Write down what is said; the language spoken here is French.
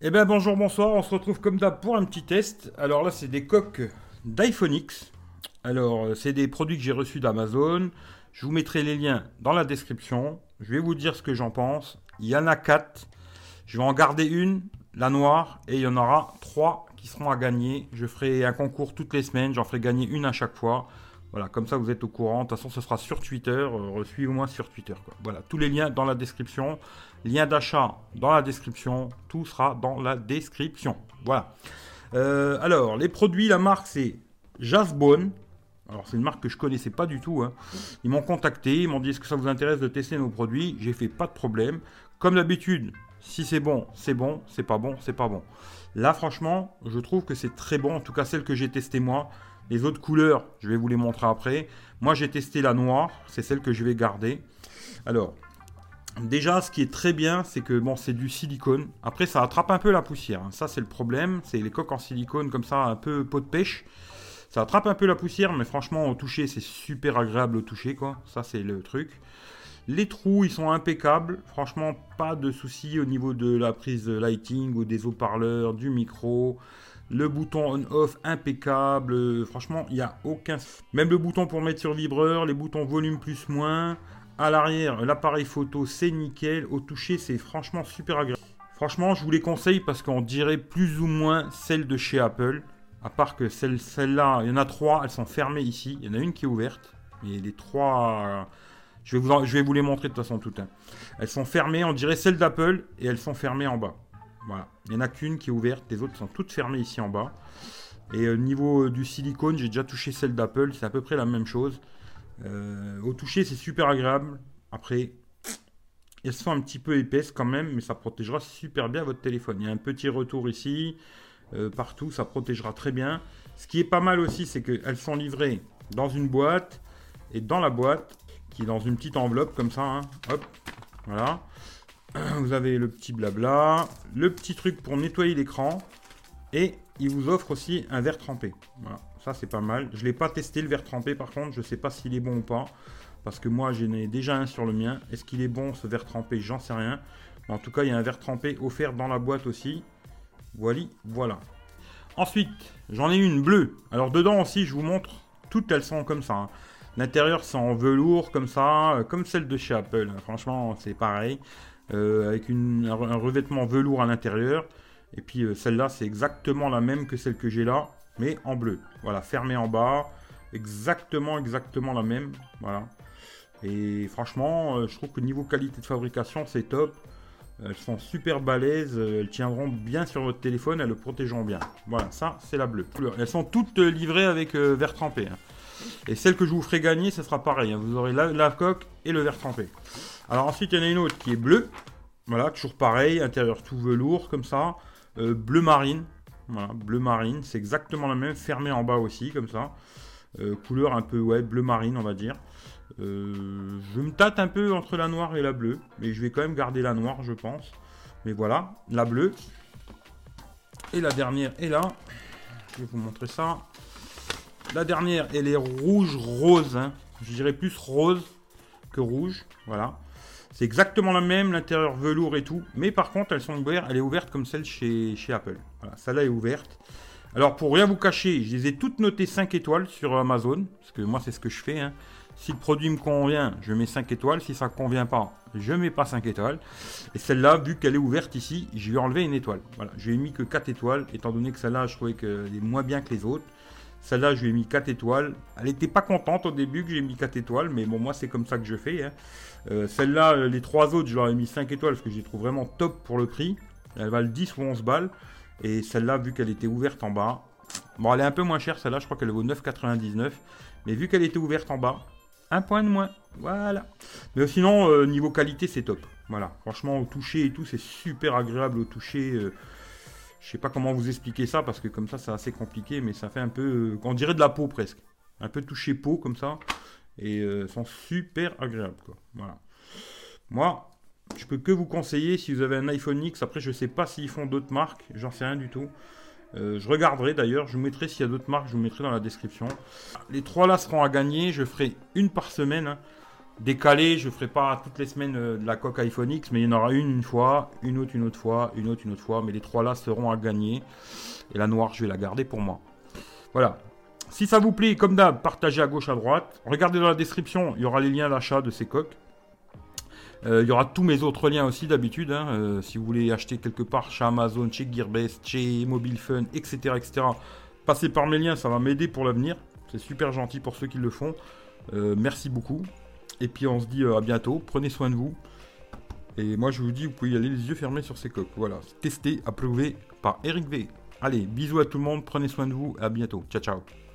Eh bien bonjour, bonsoir, on se retrouve comme d'hab pour un petit test. Alors là c'est des coques d'iPhone X. Alors euh, c'est des produits que j'ai reçus d'Amazon. Je vous mettrai les liens dans la description. Je vais vous dire ce que j'en pense. Il y en a quatre. Je vais en garder une, la noire, et il y en aura trois qui seront à gagner. Je ferai un concours toutes les semaines, j'en ferai gagner une à chaque fois. Voilà, comme ça vous êtes au courant. De toute façon, ce sera sur Twitter. Euh, Suivez-moi sur Twitter. Voilà, tous les liens dans la description. Lien d'achat dans la description. Tout sera dans la description. Voilà. Euh, alors, les produits, la marque c'est Jasbone. Alors, c'est une marque que je connaissais pas du tout. Hein. Ils m'ont contacté, ils m'ont dit est-ce que ça vous intéresse de tester nos produits? J'ai fait pas de problème. Comme d'habitude, si c'est bon, c'est bon. C'est pas bon, c'est pas bon. Là, franchement, je trouve que c'est très bon. En tout cas, celle que j'ai testée moi. Les autres couleurs, je vais vous les montrer après. Moi, j'ai testé la noire, c'est celle que je vais garder. Alors, déjà, ce qui est très bien, c'est que bon, c'est du silicone. Après, ça attrape un peu la poussière. Hein. Ça, c'est le problème. C'est les coques en silicone comme ça, un peu pot de pêche. Ça attrape un peu la poussière, mais franchement, au toucher, c'est super agréable au toucher, quoi. Ça, c'est le truc. Les trous, ils sont impeccables. Franchement, pas de soucis au niveau de la prise lighting ou des haut-parleurs, du micro. Le bouton on-off impeccable. Franchement, il n'y a aucun. Même le bouton pour mettre sur vibreur, les boutons volume plus moins. À l'arrière, l'appareil photo, c'est nickel. Au toucher, c'est franchement super agréable. Franchement, je vous les conseille parce qu'on dirait plus ou moins celle de chez Apple. À part que celle, celle-là, il y en a trois, elles sont fermées ici. Il y en a une qui est ouverte. Mais les trois. Je vais, vous, je vais vous les montrer de toute façon toutes. Hein. Elles sont fermées, on dirait celles d'Apple, et elles sont fermées en bas. Voilà. Il n'y en a qu'une qui est ouverte, les autres sont toutes fermées ici en bas. Et au euh, niveau euh, du silicone, j'ai déjà touché celle d'Apple, c'est à peu près la même chose. Euh, au toucher, c'est super agréable. Après, elles sont un petit peu épaisses quand même, mais ça protégera super bien votre téléphone. Il y a un petit retour ici, partout, ça protégera très bien. Ce qui est pas mal aussi, c'est qu'elles sont livrées dans une boîte, et dans la boîte, qui est dans une petite enveloppe comme ça, hein, hop, voilà. Vous avez le petit blabla, le petit truc pour nettoyer l'écran. Et il vous offre aussi un verre trempé. Voilà, ça c'est pas mal. Je ne l'ai pas testé le verre trempé par contre, je ne sais pas s'il est bon ou pas. Parce que moi j'en ai déjà un sur le mien. Est-ce qu'il est bon ce verre trempé? J'en sais rien. En tout cas, il y a un verre trempé offert dans la boîte aussi. Voilà, voilà. Ensuite, j'en ai une bleue. Alors dedans aussi, je vous montre. Toutes elles sont comme ça. Hein. L'intérieur c'est en velours comme ça, euh, comme celle de chez Apple. Franchement, c'est pareil. Euh, avec un revêtement velours à l'intérieur. Et puis euh, celle-là, c'est exactement la même que celle que j'ai là, mais en bleu. Voilà, fermée en bas, exactement, exactement la même. Voilà. Et franchement, euh, je trouve que niveau qualité de fabrication, c'est top. Elles sont super balèzes, elles tiendront bien sur votre téléphone, elles le protégeront bien. Voilà, ça c'est la bleue. Elles sont toutes livrées avec verre trempé. Hein. Et celle que je vous ferai gagner, ce sera pareil. Hein. Vous aurez la, coque et le verre trempé. Alors ensuite, il y en a une autre qui est bleue. Voilà, toujours pareil, intérieur tout velours comme ça. Euh, bleu marine. Voilà, bleu marine. C'est exactement la même, fermé en bas aussi, comme ça. Euh, couleur un peu, ouais, bleu marine, on va dire. Euh, je me tâte un peu entre la noire et la bleue. Mais je vais quand même garder la noire, je pense. Mais voilà, la bleue. Et la dernière est là. Je vais vous montrer ça. La dernière, elle est rouge-rose. Hein. Je dirais plus rose que rouge. Voilà. C'est exactement la même, l'intérieur velours et tout. Mais par contre, elles sont ouvertes. Elle est ouverte comme celle chez, Apple. Voilà, celle-là est ouverte. Alors, pour rien vous cacher, je les ai toutes notées 5 étoiles sur Amazon. Parce que moi, c'est ce que je fais. Hein. Si le produit me convient, je mets 5 étoiles. Si ça ne convient pas, je mets pas 5 étoiles. Et celle-là, vu qu'elle est ouverte ici, je vais enlever une étoile. Voilà, je lui ai mis que 4 étoiles, étant donné que celle-là, je trouvais qu'elle est moins bien que les autres. Celle-là, je lui ai mis 4 étoiles. Elle n'était pas contente au début que j'ai mis 4 étoiles, mais bon, moi, c'est comme ça que je fais. Hein. Euh, celle-là, euh, les trois autres, je leur ai mis 5 étoiles parce que je les trouve vraiment top pour le prix. Elle valent 10 ou 11 balles. Et celle-là, vu qu'elle était ouverte en bas, bon, elle est un peu moins chère, celle-là, je crois qu'elle vaut 9,99. Mais vu qu'elle était ouverte en bas, un point de moins. Voilà. Mais sinon, euh, niveau qualité, c'est top. Voilà. Franchement, au toucher et tout, c'est super agréable au toucher. Je sais pas comment vous expliquer ça parce que comme ça c'est assez compliqué, mais ça fait un peu, euh, on dirait de la peau presque, un peu touché peau comme ça, et euh, sont super agréables quoi. Voilà. Moi, je peux que vous conseiller si vous avez un iPhone X. Après, je sais pas s'ils font d'autres marques, j'en sais rien du tout. Euh, je regarderai d'ailleurs, je vous mettrai s'il y a d'autres marques, je vous mettrai dans la description. Les trois là seront à gagner, je ferai une par semaine. Décalé. Je ferai pas toutes les semaines de la coque iPhone X, mais il y en aura une une fois, une autre une autre fois, une autre une autre fois. Mais les trois là seront à gagner. Et la noire, je vais la garder pour moi. Voilà. Si ça vous plaît, comme d'hab, partagez à gauche, à droite. Regardez dans la description, il y aura les liens d'achat de ces coques. Euh, il y aura tous mes autres liens aussi d'habitude. Hein. Euh, si vous voulez acheter quelque part chez Amazon, chez Gearbest, chez Mobile Fun, etc., etc. Passez par mes liens, ça va m'aider pour l'avenir. C'est super gentil pour ceux qui le font. Euh, merci beaucoup. Et puis on se dit à bientôt. Prenez soin de vous. Et moi je vous dis, vous pouvez y aller les yeux fermés sur ces coques. Voilà, testé, approuvé par Eric V. Allez, bisous à tout le monde, prenez soin de vous, à bientôt. Ciao ciao.